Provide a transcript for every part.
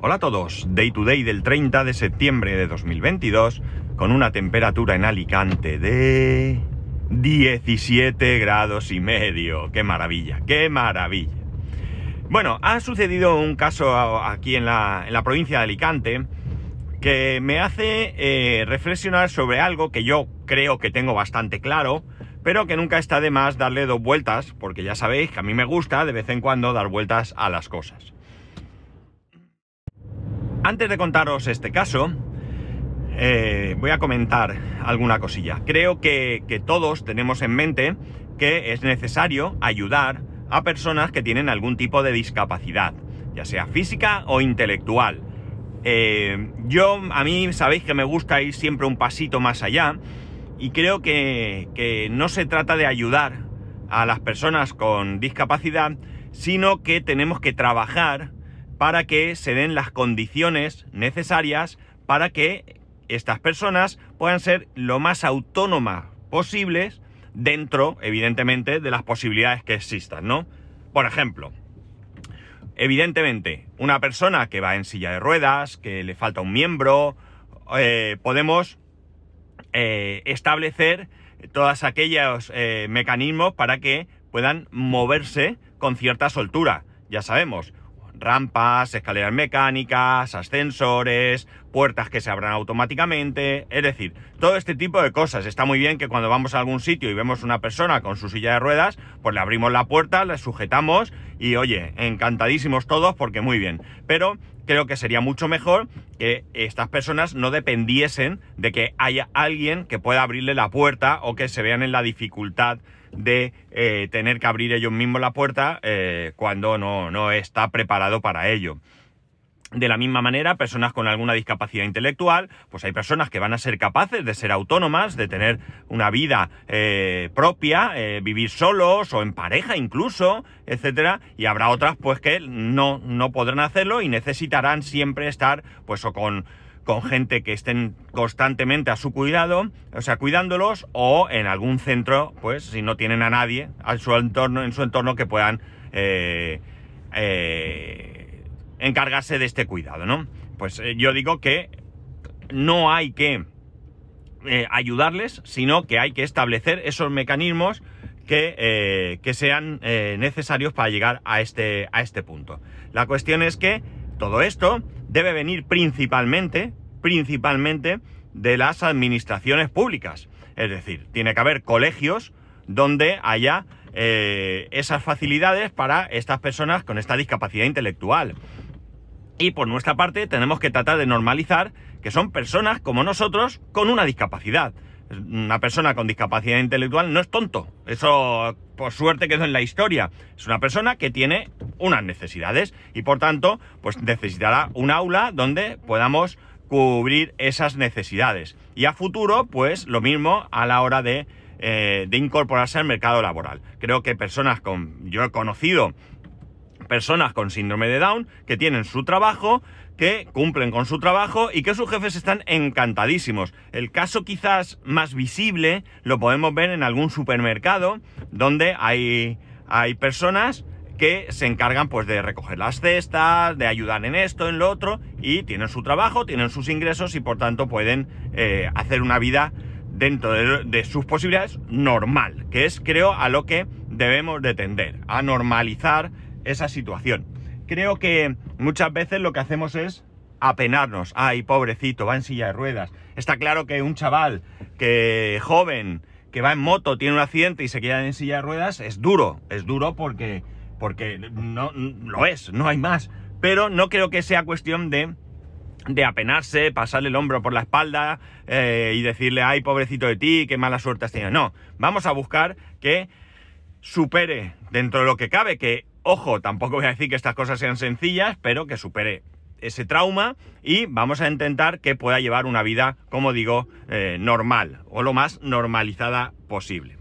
Hola a todos, Day to Day del 30 de septiembre de 2022, con una temperatura en Alicante de 17 grados y medio. ¡Qué maravilla! ¡Qué maravilla! Bueno, ha sucedido un caso aquí en la, en la provincia de Alicante que me hace eh, reflexionar sobre algo que yo creo que tengo bastante claro, pero que nunca está de más darle dos vueltas, porque ya sabéis que a mí me gusta de vez en cuando dar vueltas a las cosas. Antes de contaros este caso, eh, voy a comentar alguna cosilla. Creo que, todos tenemos en mente que es necesario ayudar a personas que tienen algún tipo de discapacidad, ya sea física o intelectual. Eh, yo, a mí, sabéis que me gusta ir siempre un pasito más allá y creo que, que no se trata de ayudar a las personas con discapacidad, sino que tenemos que trabajar para que se den las condiciones necesarias para que estas personas puedan ser lo más autónomas posibles dentro, evidentemente, de las posibilidades que existan, ¿no? Por ejemplo, evidentemente, una persona que va en silla de ruedas, que le falta un miembro, eh, podemos eh, establecer todos aquellos eh, mecanismos para que puedan moverse con cierta soltura. Ya sabemos, rampas, escaleras mecánicas, ascensores, puertas que se abran automáticamente, es decir, todo este tipo de cosas. Está muy bien que cuando vamos a algún sitio y vemos una persona con su silla de ruedas, pues le abrimos la puerta, le sujetamos y oye, encantadísimos todos porque muy bien. Pero creo que sería mucho mejor que estas personas no dependiesen de que haya alguien que pueda abrirle la puerta o que se vean en la dificultad de eh, tener que abrir ellos mismos la puerta eh, cuando no, no está preparado para ello. De la misma manera, personas con alguna discapacidad intelectual, pues hay personas que van a ser capaces de ser autónomas, de tener una vida eh, propia, vivir solos o en pareja incluso, etcétera, y habrá otras pues que no, no podrán hacerlo y necesitarán siempre estar pues o con con gente que estén constantemente a su cuidado, o sea, cuidándolos, o en algún centro, pues si no tienen a nadie en su entorno, en su entorno que puedan eh, eh, encargarse de este cuidado, ¿no? Pues eh, yo digo que no hay que ayudarles, sino que hay que establecer esos mecanismos que, que sean necesarios para llegar a este, a este punto. La cuestión es que todo esto debe venir principalmente, principalmente de las administraciones públicas. Es decir, tiene que haber colegios donde haya eh, esas facilidades para estas personas con esta discapacidad intelectual. Y por nuestra parte tenemos que tratar de normalizar que son personas como nosotros con una discapacidad. Una persona con discapacidad intelectual no es tonto. Eso por suerte quedó en la historia. Es una persona que tiene unas necesidades y por tanto pues necesitará un aula donde podamos cubrir esas necesidades. Y a futuro pues lo mismo a la hora de, eh, de incorporarse al mercado laboral. Creo que personas con... Yo he conocido personas con síndrome de Down que tienen su trabajo, que cumplen con su trabajo y que sus jefes están encantadísimos. El caso quizás más visible lo podemos ver en algún supermercado donde hay, hay personas que se encargan pues de recoger las cestas, de ayudar en esto, en lo otro, y tienen su trabajo, tienen sus ingresos y por tanto pueden eh, hacer una vida dentro de, de, sus posibilidades normal, que es creo a lo que debemos de tender, a normalizar esa situación. Creo que muchas veces lo que hacemos es apenarnos. Ay, pobrecito, va en silla de ruedas. Está claro que un chaval que joven, que va en moto, tiene un accidente y se queda en silla de ruedas, es duro. Es duro porque, porque no lo es, no hay más. Pero no creo que sea cuestión de, de apenarse, pasarle el hombro por la espalda eh, y decirle, ay, pobrecito de ti, qué mala suerte has tenido. No, vamos a buscar que supere dentro de lo que cabe, que Ojo, tampoco voy a decir que estas cosas sean sencillas, pero que supere ese trauma y vamos a intentar que pueda llevar una vida, como digo, eh, normal o lo más normalizada posible.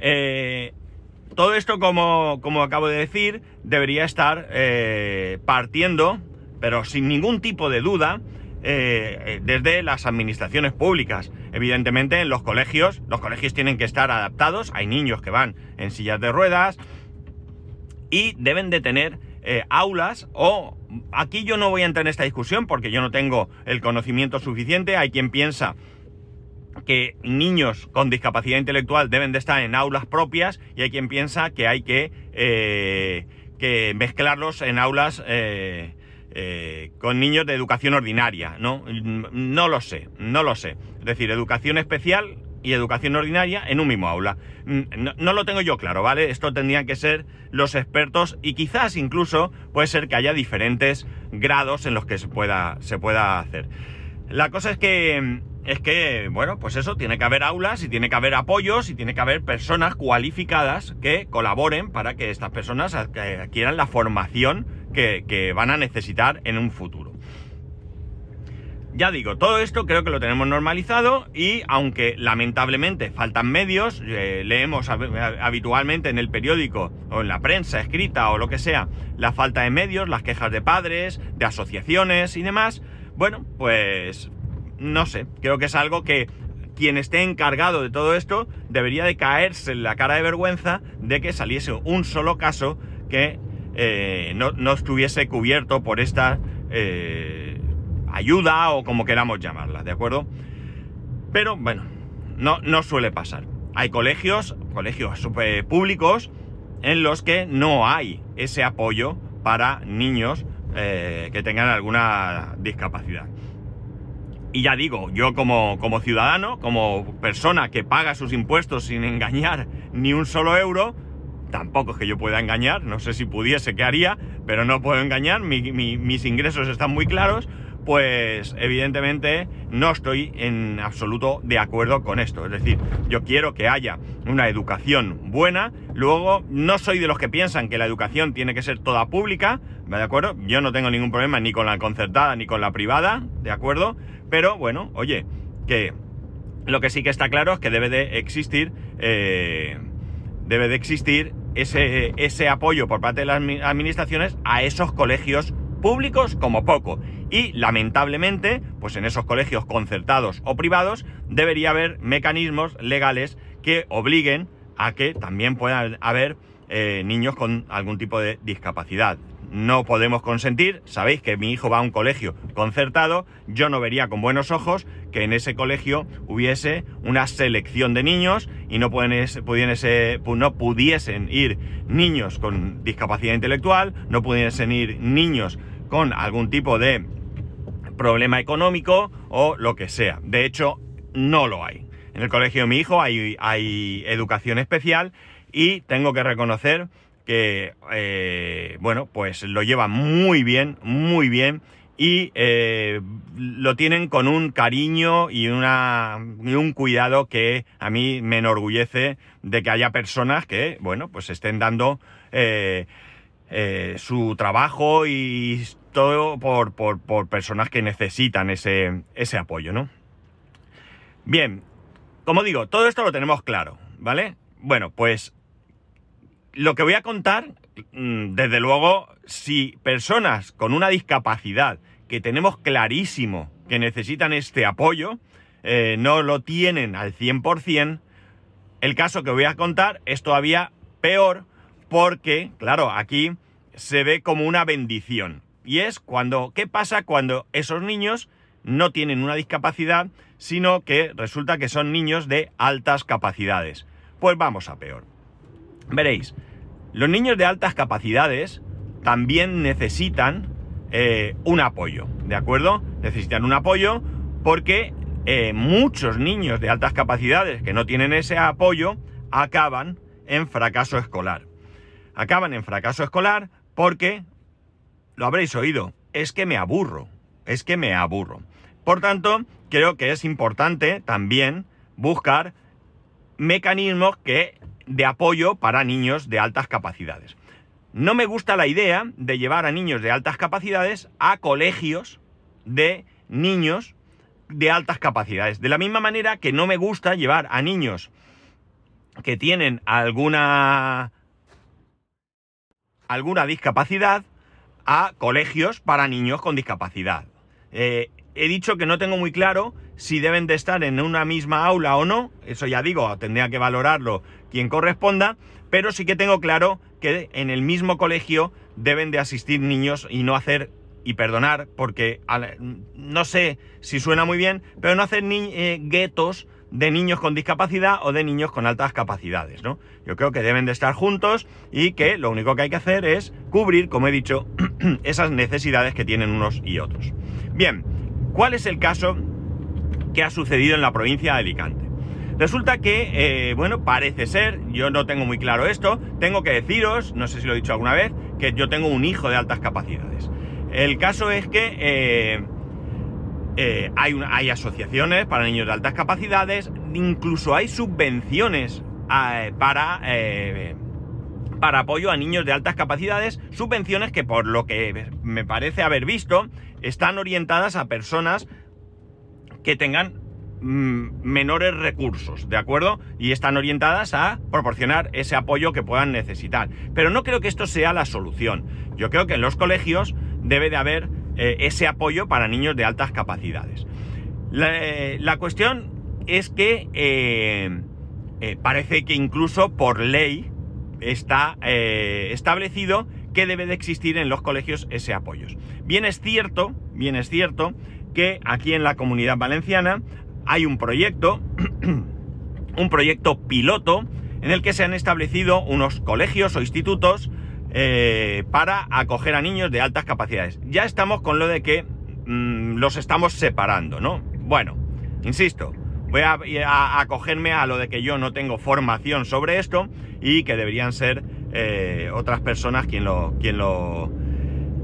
Eh, todo esto, como, acabo de decir, debería estar eh, partiendo, pero sin ningún tipo de duda, desde las administraciones públicas. Evidentemente, en los colegios, los colegios tienen que estar adaptados. Hay niños que van en sillas de ruedas, y deben de tener eh, aulas o aquí yo no voy a entrar en esta discusión porque yo no tengo el conocimiento suficiente, hay quien piensa que niños con discapacidad intelectual deben de estar en aulas propias y hay quien piensa que hay que, eh, que mezclarlos en aulas eh, eh, con niños de educación ordinaria, ¿no? No lo sé, no lo sé. Es decir, educación especial y educación ordinaria en un mismo aula. No, no, lo tengo yo claro, ¿vale? Esto tendrían que ser los expertos y quizás incluso puede ser que haya diferentes grados en los que se pueda, se pueda hacer. La cosa es que es que, bueno, pues eso, tiene que haber aulas y tiene que haber apoyos y tiene que haber personas cualificadas que colaboren para que estas personas adquieran la formación que, van a necesitar en un futuro. Ya digo, todo esto creo que lo tenemos normalizado y aunque lamentablemente faltan medios, eh, leemos habitualmente en el periódico o en la prensa escrita o lo que sea la falta de medios, las quejas de padres, de asociaciones y demás, bueno, pues no sé, creo que es algo que quien esté encargado de todo esto debería de caerse en la cara de vergüenza de que saliese un solo caso que eh, no, estuviese cubierto por esta eh, ayuda o como queramos llamarla, ¿de acuerdo? Pero bueno, no, no suele pasar. Hay colegios, colegios públicos, en los que no hay ese apoyo para niños eh, que tengan alguna discapacidad. Y ya digo, yo como, como ciudadano, como persona que paga sus impuestos sin engañar ni un solo euro, tampoco es que yo pueda engañar, no sé si pudiese, qué haría, pero no puedo engañar, mis ingresos están muy claros, pues evidentemente no estoy en absoluto de acuerdo con esto. Es decir, yo quiero que haya una educación buena, luego no soy de los que piensan que la educación tiene que ser toda pública, ¿de acuerdo? Yo no tengo ningún problema ni con la concertada ni con la privada, ¿de acuerdo? Pero bueno, oye, que lo que sí que está claro es que debe de existir, eh, debe de existir ese, ese apoyo por parte de las administraciones a esos colegios públicos como poco. Y lamentablemente, pues en esos colegios concertados o privados debería haber mecanismos legales que obliguen a que también puedan haber eh, niños con algún tipo de discapacidad no podemos consentir, sabéis que mi hijo va a un colegio concertado, yo no vería con buenos ojos que en ese colegio hubiese una selección de niños y no, no pudiesen ir niños con discapacidad intelectual, no pudiesen ir niños con algún tipo de problema económico o lo que sea. De hecho, no lo hay. En el colegio de mi hijo hay, educación especial y tengo que reconocer que, eh, bueno, pues lo lleva muy bien, muy bien y eh, lo tienen con un cariño y, una, y un cuidado que a mí me enorgullece de que haya personas que, bueno, pues estén dando eh, su trabajo y todo por, por, por, personas que necesitan ese, ese apoyo, ¿no? Bien, como digo, todo esto lo tenemos claro, ¿vale? Bueno, pues lo que voy a contar, mm, desde luego, si personas con una discapacidad que tenemos clarísimo que necesitan este apoyo, eh, no lo tienen al 100%, el caso que voy a contar es todavía peor porque, claro, aquí se ve como una bendición. Y es cuando, ¿qué pasa cuando esos niños no tienen una discapacidad, sino que resulta que son niños de altas capacidades? Pues vamos a peor. Veréis, los niños de altas capacidades también necesitan eh, un apoyo, ¿de acuerdo? Necesitan un apoyo porque eh, muchos niños de altas capacidades que no tienen ese apoyo acaban en fracaso escolar. Acaban en fracaso escolar porque, lo habréis oído, es que me aburro, es que me aburro. Por tanto, creo que es importante también buscar mecanismos que de apoyo para niños de altas capacidades. No me gusta la idea de llevar a niños de altas capacidades a colegios de niños de altas capacidades. De la misma manera que no me gusta llevar a niños que tienen alguna alguna discapacidad a colegios para niños con discapacidad. Eh, he dicho que no tengo muy claro si deben de estar en una misma aula o no, eso ya digo, tendría que valorarlo quien corresponda, pero sí que tengo claro que en el mismo colegio deben de asistir niños y no hacer, y perdonar, porque no sé si suena muy bien, pero no hacer eh, guetos de niños con discapacidad o de niños con altas capacidades, ¿no? Yo creo que deben de estar juntos y que lo único que hay que hacer es cubrir, como he dicho, esas necesidades que tienen unos y otros. Bien, ¿cuál es el caso que ha sucedido en la provincia de Alicante? Resulta que, eh, bueno, parece ser, yo no tengo muy claro esto, tengo que deciros, no sé si lo he dicho alguna vez, que yo tengo un hijo de altas capacidades. El caso es que eh, eh, hay, hay, asociaciones para niños de altas capacidades, incluso hay subvenciones para, para apoyo a niños de altas capacidades, subvenciones que por lo que me parece haber visto, están orientadas a personas que tengan Mm, menores recursos, ¿de acuerdo? Y están orientadas a proporcionar ese apoyo que puedan necesitar. Pero no creo que esto sea la solución. Yo creo que en los colegios debe de haber eh, ese apoyo para niños de altas capacidades. La, eh, cuestión es que eh, parece que incluso por ley está establecido que debe de existir en los colegios ese apoyo. Bien es cierto, bien es cierto que aquí en la comunidad valenciana hay un proyecto, un proyecto piloto, en el que se han establecido unos colegios o institutos eh, para acoger a niños de altas capacidades. Ya estamos con lo de que mm, los estamos separando, ¿no? Bueno, insisto, voy a, acogerme a lo de que yo no tengo formación sobre esto y que deberían ser eh, otras personas quien lo, quien lo,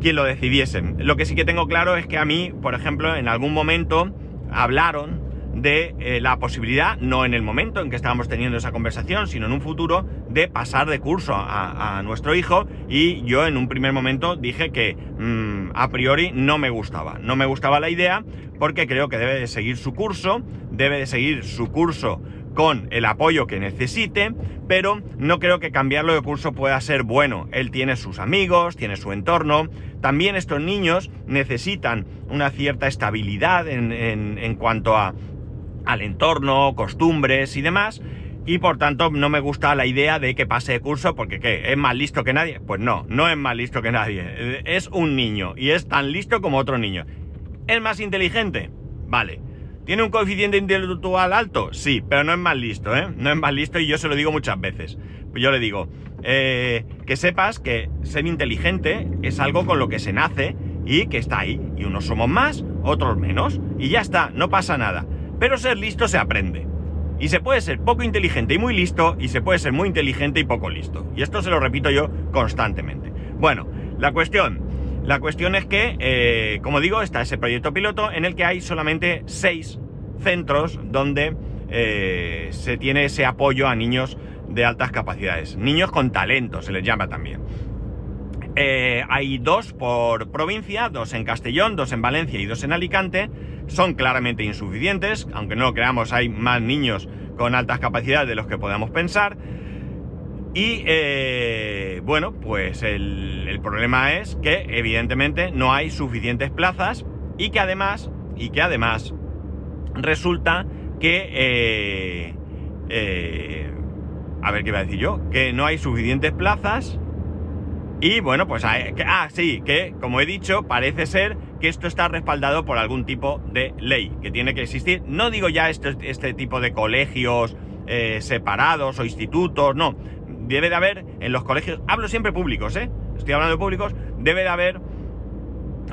quien lo decidiesen. Lo que sí que tengo claro es que a mí, por ejemplo, en algún momento hablaron de eh, la posibilidad, no en el momento en que estábamos teniendo esa conversación, sino en un futuro, de pasar de curso a, nuestro hijo y yo en un primer momento dije que mm, a priori no me gustaba, no me gustaba la idea porque creo que debe de seguir su curso, debe de seguir su curso con el apoyo que necesite, pero no creo que cambiarlo de curso pueda ser bueno. Él tiene sus amigos, tiene su entorno. También estos niños necesitan una cierta estabilidad en, en cuanto a al entorno, costumbres y demás. Y por tanto no me gusta la idea de que pase de curso porque ¿qué? ¿Es más listo que nadie? Pues no, no es más listo que nadie. Es un niño y es tan listo como otro niño. ¿Es más inteligente? Vale. ¿Tiene un coeficiente intelectual alto? Sí, pero no es más listo, ¿eh? No es más listo y yo se lo digo muchas veces. Yo le digo, eh, que sepas que ser inteligente es algo con lo que se nace y que está ahí. Y unos somos más, otros menos. Y ya está, no pasa nada. Pero ser listo se aprende. Y se puede ser poco inteligente y muy listo, y se puede ser muy inteligente y poco listo. Y esto se lo repito yo constantemente. Bueno, la cuestión. La cuestión es que, eh, como digo, está ese proyecto piloto en el que hay solamente seis centros donde eh, se tiene ese apoyo a niños de altas capacidades. Niños con talento se les llama también. Eh, hay dos por provincia, dos en Castellón, dos en Valencia y dos en Alicante son claramente insuficientes, aunque no lo creamos, hay más niños con altas capacidades de los que podamos pensar. Y eh, bueno, pues el, problema es que evidentemente no hay suficientes plazas y que además, y que además resulta que, eh, eh, a ver qué iba a decir yo, que no hay suficientes plazas y bueno, pues, ah, sí, que como he dicho, parece ser que esto está respaldado por algún tipo de ley que tiene que existir. No digo ya este, este tipo de colegios eh, separados o institutos, no. Debe de haber en los colegios, hablo siempre públicos, ¿eh? Estoy hablando de públicos, debe de haber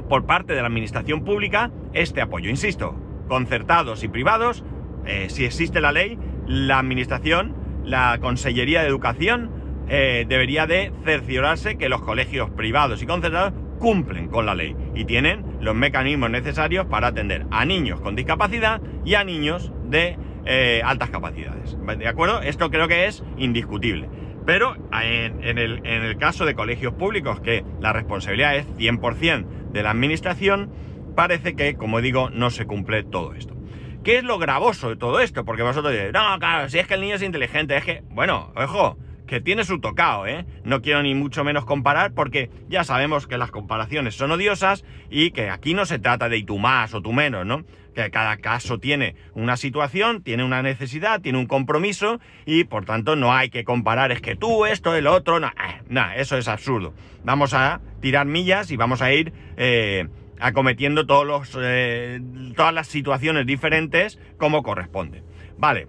por parte de la administración pública este apoyo. Insisto, concertados y privados, eh, si existe la ley, la administración, la Consellería de Educación, eh, debería de cerciorarse que los colegios privados y concertados cumplen con la ley y tienen los mecanismos necesarios para atender a niños con discapacidad y a niños de eh, altas capacidades. ¿De acuerdo? Esto creo que es indiscutible. Pero en, el, en, el, caso de colegios públicos, que la responsabilidad es 100% de la administración, parece que, como digo, no se cumple todo esto. ¿Qué es lo gravoso de todo esto? Porque vosotros diréis, no, claro, si es que el niño es inteligente, es que, bueno, ojo, que tiene su tocado, ¿eh? No quiero ni mucho menos comparar porque ya sabemos que las comparaciones son odiosas y que aquí no se trata de y tú más o tú menos, ¿no? Que cada caso tiene una situación, tiene una necesidad, tiene un compromiso y por tanto no hay que comparar, es que tú, esto, el otro, no, eh, eso es absurdo. Vamos a tirar millas y vamos a ir eh, acometiendo todos los, eh, todas las situaciones diferentes como corresponde. Vale,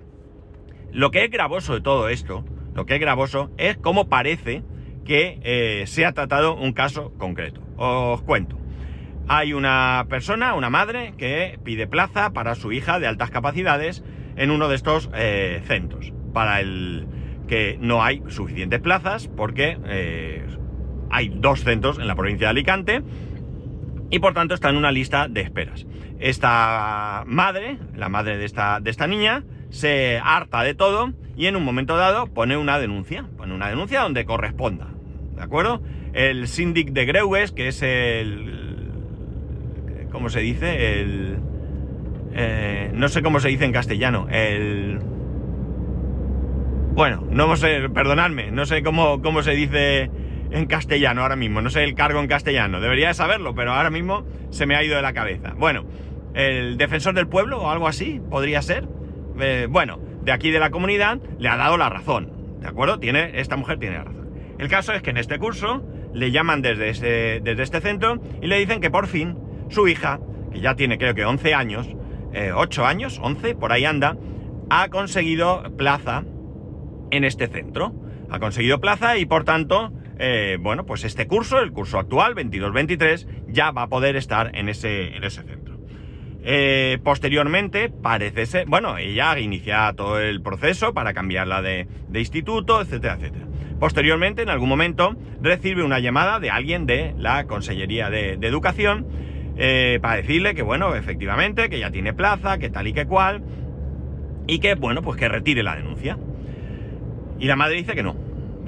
lo que es gravoso de todo esto, que es gravoso es cómo parece que se ha tratado un caso concreto. Os cuento. Hay una persona, una madre, que pide plaza para su hija de altas capacidades en uno de estos eh, centros. Para el que no hay suficientes plazas porque eh, hay dos centros en la provincia de Alicante y por tanto está en una lista de esperas. Esta madre, la madre de esta, de esta niña, se harta de todo y en un momento dado pone una denuncia, pone una denuncia donde corresponda, ¿de acuerdo? El síndic de Greues, que es el, ¿Cómo se dice? El... Eh, no sé cómo se dice en castellano. El... Bueno, no sé, perdonadme, no sé cómo, cómo se dice en castellano ahora mismo, no sé el cargo en castellano, debería saberlo, pero ahora mismo se me ha ido de la cabeza. Bueno, el defensor del pueblo o algo así, podría ser. Eh, bueno, de aquí de la comunidad le ha dado la razón, ¿de acuerdo? Tiene, esta mujer tiene la razón. El caso es que en este curso le llaman desde, desde este centro y le dicen que por fin su hija, que ya tiene creo que 11 años, 8 eh, años, 11, por ahí anda, ha conseguido plaza en este centro. Ha conseguido plaza y por tanto, eh, bueno, pues este curso, el curso actual, 22-23, ya va a poder estar en ese, en ese centro. Eh, posteriormente, parece ser, bueno, ella inicia todo el proceso para cambiarla de, instituto, etcétera, etcétera. Posteriormente, en algún momento, recibe una llamada de alguien de la Consellería de Educación eh, para decirle que, bueno, efectivamente, que ya tiene plaza, que tal y que cual, y que, bueno, pues que retire la denuncia. Y la madre dice que no,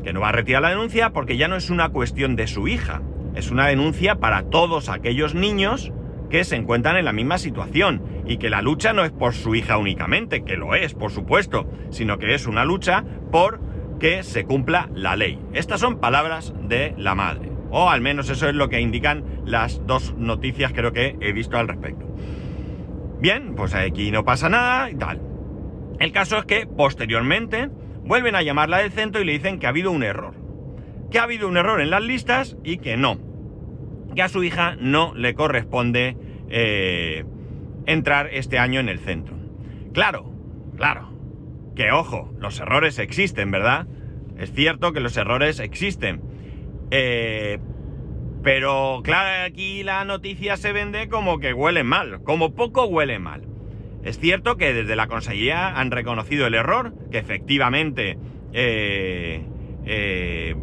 que no va a retirar la denuncia porque ya no es una cuestión de su hija, es una denuncia para todos aquellos niños que se encuentran en la misma situación y que la lucha no es por su hija únicamente, que lo es, por supuesto, sino que es una lucha por que se cumpla la ley. Estas son palabras de la madre. O al menos eso es lo que indican las dos noticias creo que he visto al respecto. Bien, pues aquí no pasa nada y tal. El caso es que posteriormente vuelven a llamarla del centro y le dicen que ha habido un error. Que ha habido un error en las listas y que no. Que a su hija no le corresponde eh, entrar este año en el centro. Claro, claro. Que ojo, los errores existen, ¿verdad? Es cierto que los errores existen. Eh, pero claro, aquí la noticia se vende como que huele mal, como poco huele mal. Es cierto que desde la consejería han reconocido el error, que efectivamente eh, eh,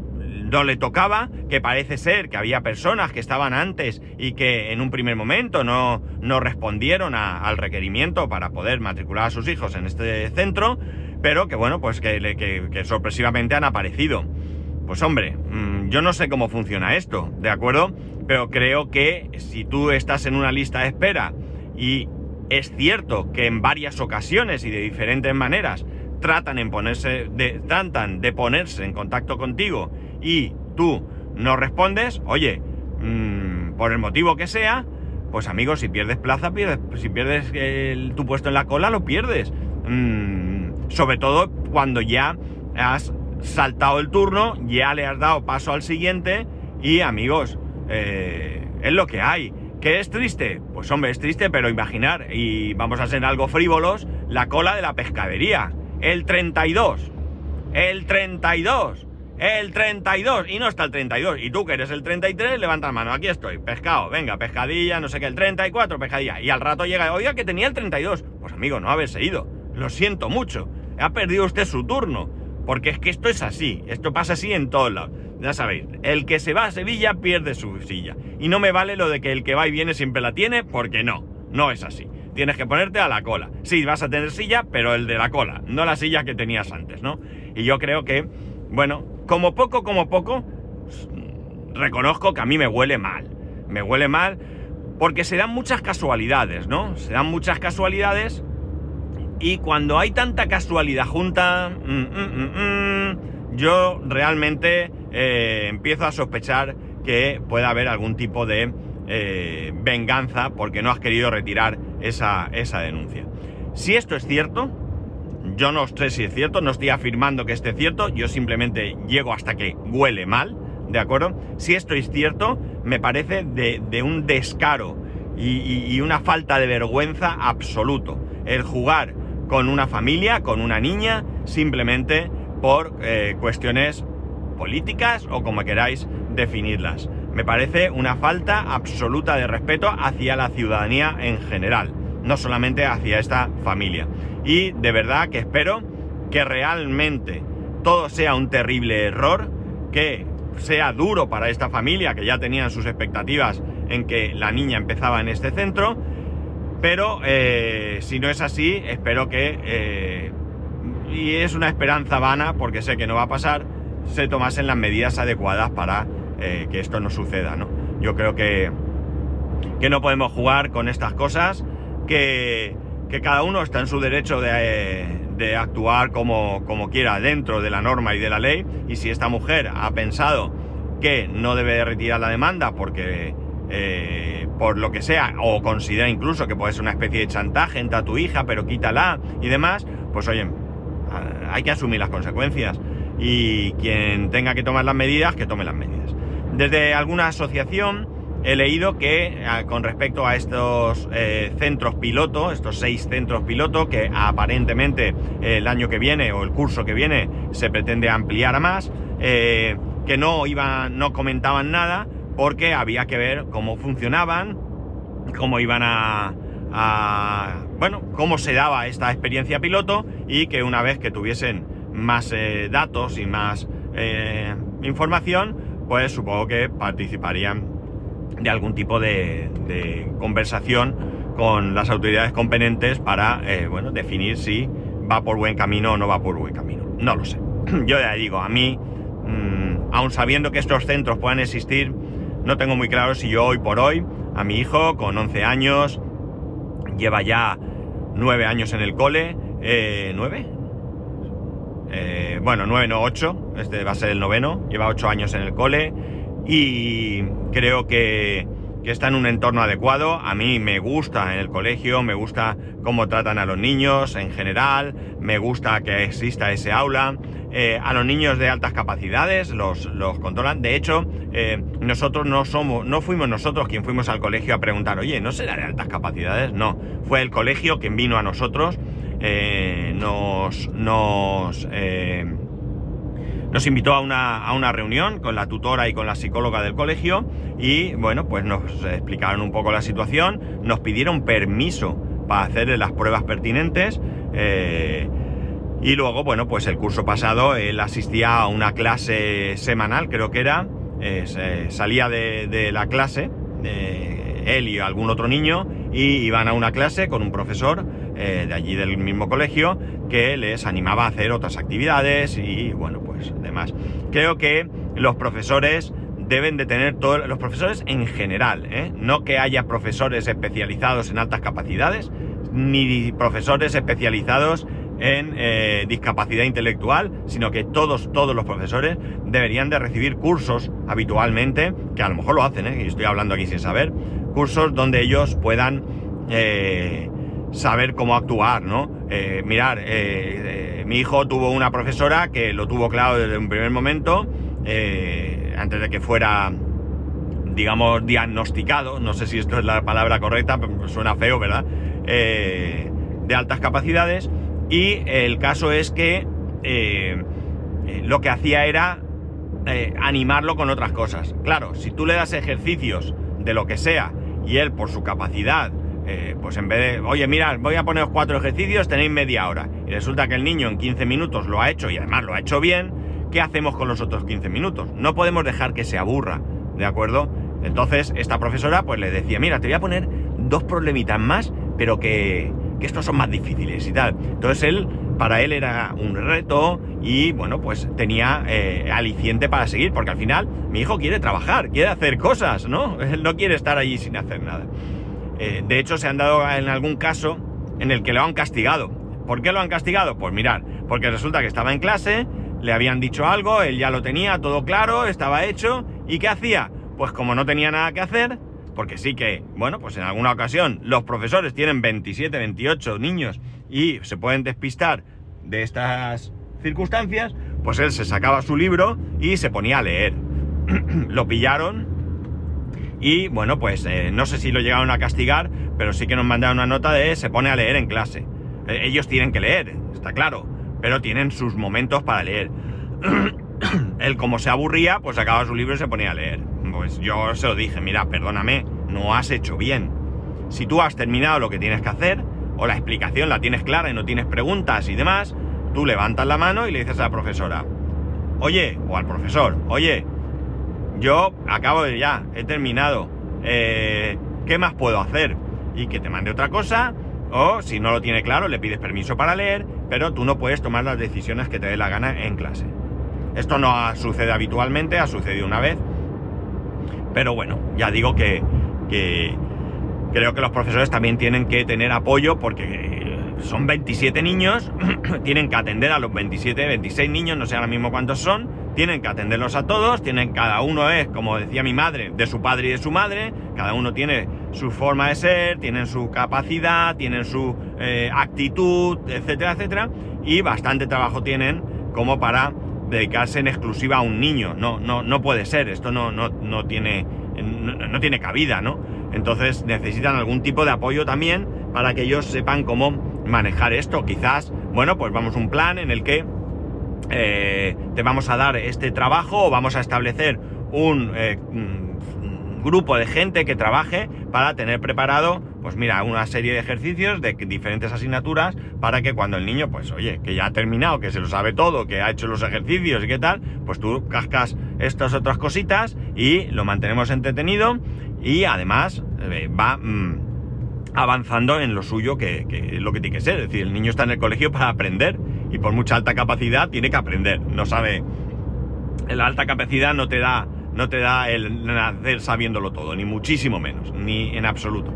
no le tocaba, que parece ser que había personas que estaban antes y que en un primer momento no, no respondieron al requerimiento para poder matricular a sus hijos en este centro, pero que bueno, pues que sorpresivamente han aparecido. Pues hombre, mm, yo no sé cómo funciona esto, ¿de acuerdo? Pero creo que si tú estás en una lista de espera y es cierto que en varias ocasiones y de diferentes maneras tratan, en ponerse, tratan de ponerse en contacto contigo y tú no respondes, oye, mm, por el motivo que sea, pues amigos, si pierdes plaza, pierdes, si pierdes tu puesto en la cola, lo pierdes. Mm, sobre todo cuando ya has saltado el turno, ya le has dado paso al siguiente y amigos, eh, es lo que hay. ¿Qué es triste? Pues hombre, es triste, pero imaginar, y vamos a ser algo frívolos, la cola de la pescadería. El 32. El 32. El 32. Y no está el 32. Y tú que eres el 33, levanta la mano. Aquí estoy. Pescado. Venga, pescadilla, no sé qué. El 34, pescadilla. Y al rato llega, oiga, que tenía el 32. Pues amigo, no haberse ido. Lo siento mucho. Ha perdido usted su turno. Porque es que esto es así, esto pasa así en todos lados. Ya sabéis, el que se va a Sevilla pierde su silla. Y no me vale lo de que el que va y viene siempre la tiene, porque no, no es así. Tienes que ponerte a la cola. Sí, vas a tener silla, pero el de la cola, no la silla que tenías antes, ¿no? Y yo creo que, bueno, como poco, como poco, reconozco que a mí me huele mal. Me huele mal porque se dan muchas casualidades, ¿no? Se dan muchas casualidades y cuando hay tanta casualidad junta, mm, mm, mm, yo realmente eh, empiezo a sospechar que pueda haber algún tipo de eh, venganza porque no has querido retirar esa, esa denuncia. Si esto es cierto, yo no sé si es cierto, no estoy afirmando que esté cierto, yo simplemente llego hasta que huele mal, ¿de acuerdo? Si esto es cierto, me parece de, un descaro y, una falta de vergüenza absoluto. El jugar con una familia, con una niña, simplemente por eh, cuestiones políticas o como queráis definirlas. Me parece una falta absoluta de respeto hacia la ciudadanía en general, no solamente hacia esta familia. Y de verdad que espero que realmente todo sea un terrible error, que sea duro para esta familia, que ya tenían sus expectativas en que la niña empezaba en este centro, pero eh, si no es así, espero que, eh, y es una esperanza vana porque sé que no va a pasar, se tomasen las medidas adecuadas para eh, que esto no suceda, ¿no? Yo creo que, que no podemos jugar con estas cosas, que, cada uno está en su derecho de, actuar como, como, quiera dentro de la norma y de la ley, y si esta mujer ha pensado que no debe retirar la demanda porque... Eh, por lo que sea, o considera incluso que puede ser una especie de chantaje, entra tu hija, pero quítala y demás, pues oye, hay que asumir las consecuencias. Y quien tenga que tomar las medidas, que tome las medidas. Desde alguna asociación he leído que con respecto a estos eh, centros piloto, estos seis centros piloto, que aparentemente el año que viene o el curso que viene se pretende ampliar a más, eh, que no iban, no comentaban nada porque había que ver cómo funcionaban, cómo iban a, bueno, cómo se daba esta experiencia piloto y que una vez que tuviesen más eh, datos y más información, pues supongo que participarían de algún tipo de, conversación con las autoridades competentes para, eh, bueno, definir si va por buen camino o no va por buen camino. No lo sé. Yo ya digo, a mí, mm, aun sabiendo que estos centros puedan existir, no tengo muy claro si yo hoy por hoy, a mi hijo con 11 años, lleva ya 9 años en el cole, eh, ¿9? Eh, bueno, 9 no 8, este va a ser el noveno, lleva 8 años en el cole y creo que, está en un entorno adecuado. A mí me gusta en el colegio, me gusta cómo tratan a los niños en general, me gusta que exista ese aula. Eh, a los niños de altas capacidades los, los controlan. De hecho, eh, nosotros no somos, no fuimos nosotros quien fuimos al colegio a preguntar, oye, ¿no será de altas capacidades? No, fue el colegio quien vino a nosotros, eh, nos, nos nos invitó a una, reunión con la tutora y con la psicóloga del colegio y bueno, pues nos explicaron un poco la situación, nos pidieron permiso para hacerle las pruebas pertinentes eh, y luego, bueno, pues el curso pasado él asistía a una clase semanal, creo que era, eh, salía de, la clase, él y algún otro niño, y iban a una clase con un profesor eh, de allí del mismo colegio que les animaba a hacer otras actividades y bueno, pues demás. Creo que los profesores deben de tener todos los profesores en general, ¿eh? no que haya profesores especializados en altas capacidades, ni profesores especializados en eh, discapacidad intelectual, sino que todos, todos los profesores deberían de recibir cursos habitualmente, que a lo mejor lo hacen, y estoy hablando aquí sin saber, cursos donde ellos puedan saber cómo actuar, ¿no? Eh, mirar, eh, mi hijo tuvo una profesora que lo tuvo claro desde un primer momento, antes de que fuera, digamos, diagnosticado, no sé si esto es la palabra correcta, suena feo, ¿verdad? de altas capacidades, y el caso es que lo que hacía era animarlo con otras cosas. Claro, si tú le das ejercicios de lo que sea y él por su capacidad eh, pues en vez de, oye, mira, voy a poner cuatro ejercicios, tenéis media hora. Y resulta que el niño en 15 minutos lo ha hecho y además lo ha hecho bien, ¿qué hacemos con los otros 15 minutos? No podemos dejar que se aburra, ¿de acuerdo? Entonces, esta profesora pues le decía, mira, te voy a poner dos problemitas más, pero que, que estos son más difíciles y tal. Entonces él, para él era un reto y bueno, pues tenía eh, aliciente para seguir, porque al final mi hijo quiere trabajar, quiere hacer cosas, ¿no? Él no quiere estar allí sin hacer nada. Eh, de hecho, se han dado en algún caso en el que lo han castigado. ¿Por qué lo han castigado? Pues mirar, porque resulta que estaba en clase, le habían dicho algo, él ya lo tenía todo claro, estaba hecho, ¿y qué hacía? Pues como no tenía nada que hacer, porque sí que, bueno, pues en alguna ocasión los profesores tienen 27, 28 niños y se pueden despistar de estas circunstancias, pues él se sacaba su libro y se ponía a leer. lo pillaron y bueno, pues eh, no sé si lo llegaron a castigar, pero sí que nos mandaron una nota de se pone a leer en clase. Eh, ellos tienen que leer, está claro, pero tienen sus momentos para leer. Él como se aburría, pues sacaba su libro y se ponía a leer. Pues yo se lo dije, mira, perdóname, no has hecho bien. Si tú has terminado lo que tienes que hacer, o la explicación la tienes clara y no tienes preguntas y demás, tú levantas la mano y le dices a la profesora, oye, o al profesor, oye, yo acabo de ya, he terminado, eh, ¿qué más puedo hacer? Y que te mande otra cosa, o si no lo tiene claro, le pides permiso para leer, pero tú no puedes tomar las decisiones que te dé la gana en clase. Esto no sucede habitualmente, ha sucedido una vez, pero bueno, ya digo que, que creo que los profesores también tienen que tener apoyo porque son 27 niños, tienen que atender a los 27, 26 niños, no sé ahora mismo cuántos son, tienen que atenderlos a todos, tienen cada uno es, como decía mi madre, de su padre y de su madre, cada uno tiene su forma de ser, tienen su capacidad, tienen su eh, actitud, etcétera, etcétera, y bastante trabajo tienen como para dedicarse en exclusiva a un niño. No, no, no puede ser, esto no, no, no tiene, no tiene cabida, ¿no? Entonces necesitan algún tipo de apoyo también para que ellos sepan cómo manejar esto. Quizás, bueno, pues vamos a un plan en el que eh, te vamos a dar este trabajo o vamos a establecer un, eh, mm, grupo de gente que trabaje para tener preparado, pues mira, una serie de ejercicios de diferentes asignaturas para que cuando el niño, pues oye, que ya ha terminado, que se lo sabe todo, que ha hecho los ejercicios y qué tal, pues tú cascas estas otras cositas y lo mantenemos entretenido y además eh, va... Mm, avanzando en lo suyo que, es lo que tiene que ser. Es decir, el niño está en el colegio para aprender y por mucha alta capacidad tiene que aprender. No sabe. La alta capacidad no te da, no te da el nacer sabiéndolo todo, ni muchísimo menos, ni en absoluto.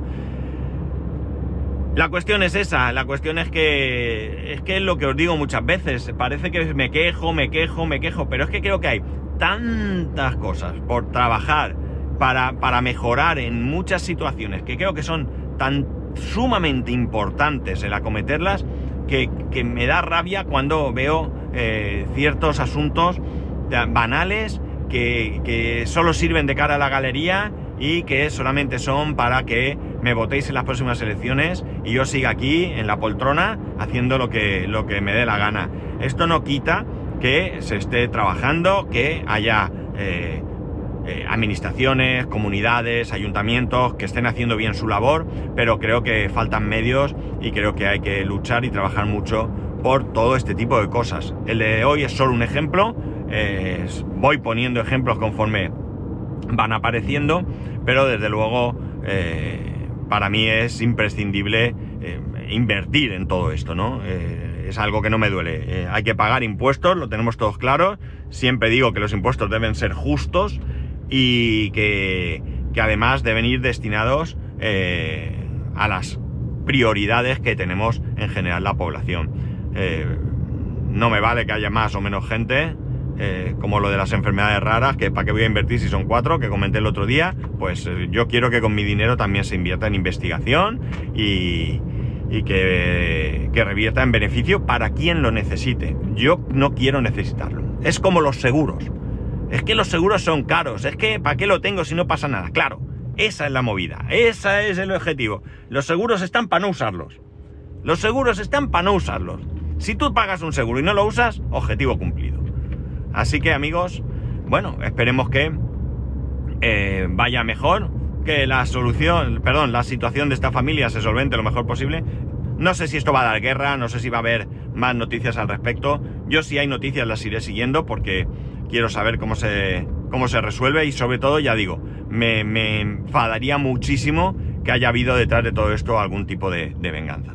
La cuestión es esa, la cuestión es que es que lo que os digo muchas veces, parece que me quejo, me quejo, me quejo, pero es que creo que hay tantas cosas por trabajar para, para mejorar en muchas situaciones que creo que son tan sumamente importantes el acometerlas que, me da rabia cuando veo eh, ciertos asuntos banales que, que, solo sirven de cara a la galería y que solamente son para que me votéis en las próximas elecciones y yo siga aquí en la poltrona haciendo lo que, lo que me dé la gana. Esto no quita que se esté trabajando, que haya eh, eh, administraciones, comunidades, ayuntamientos que estén haciendo bien su labor, pero creo que faltan medios y creo que hay que luchar y trabajar mucho por todo este tipo de cosas. El de hoy es solo un ejemplo, voy poniendo ejemplos conforme van apareciendo, pero desde luego eh, para mí es imprescindible eh, invertir en todo esto, ¿no? es algo que no me duele. hay que pagar impuestos, lo tenemos todos claro. Siempre digo que los impuestos deben ser justos y que, además deben ir destinados eh, a las prioridades que tenemos en general la población. Eh, no me vale que haya más o menos gente, eh, como lo de las enfermedades raras, que para qué voy a invertir si son cuatro, que comenté el otro día, pues yo quiero que con mi dinero también se invierta en investigación y, y que, que, revierta en beneficio para quien lo necesite. Yo no quiero necesitarlo. Es como los seguros. Es que los seguros son caros, es que ¿para qué lo tengo si no pasa nada? Claro, esa es la movida, ese es el objetivo. Los seguros están para no usarlos. Los seguros están para no usarlos. Si tú pagas un seguro y no lo usas, objetivo cumplido. Así que amigos, bueno, esperemos que eh, vaya mejor, que la solución, perdón, la situación de esta familia se solvente lo mejor posible. No sé si esto va a dar guerra, no sé si va a haber más noticias al respecto. Yo si hay noticias las iré siguiendo porque quiero saber cómo se, cómo se resuelve y sobre todo, ya digo, me, enfadaría muchísimo que haya habido detrás de todo esto algún tipo de, venganza.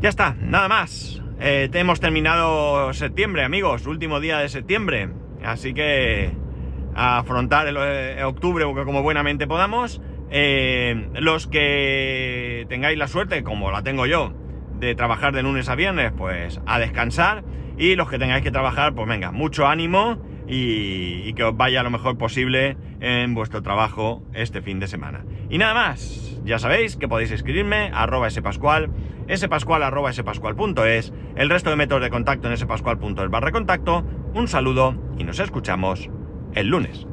Ya está, nada más. Eh, hemos terminado septiembre, amigos, último día de septiembre. Así que a afrontar el, eh, octubre como buenamente podamos. Eh, los que tengáis la suerte, como la tengo yo, de trabajar de lunes a viernes, pues a descansar Y los que tengáis que trabajar, pues venga, mucho ánimo y, que os vaya lo mejor posible en vuestro trabajo este fin de semana. Y nada más, ya sabéis que podéis escribirme arroba spascual, spascual arroba el resto de métodos de contacto en spascual.es barra contacto. Un saludo y nos escuchamos el lunes.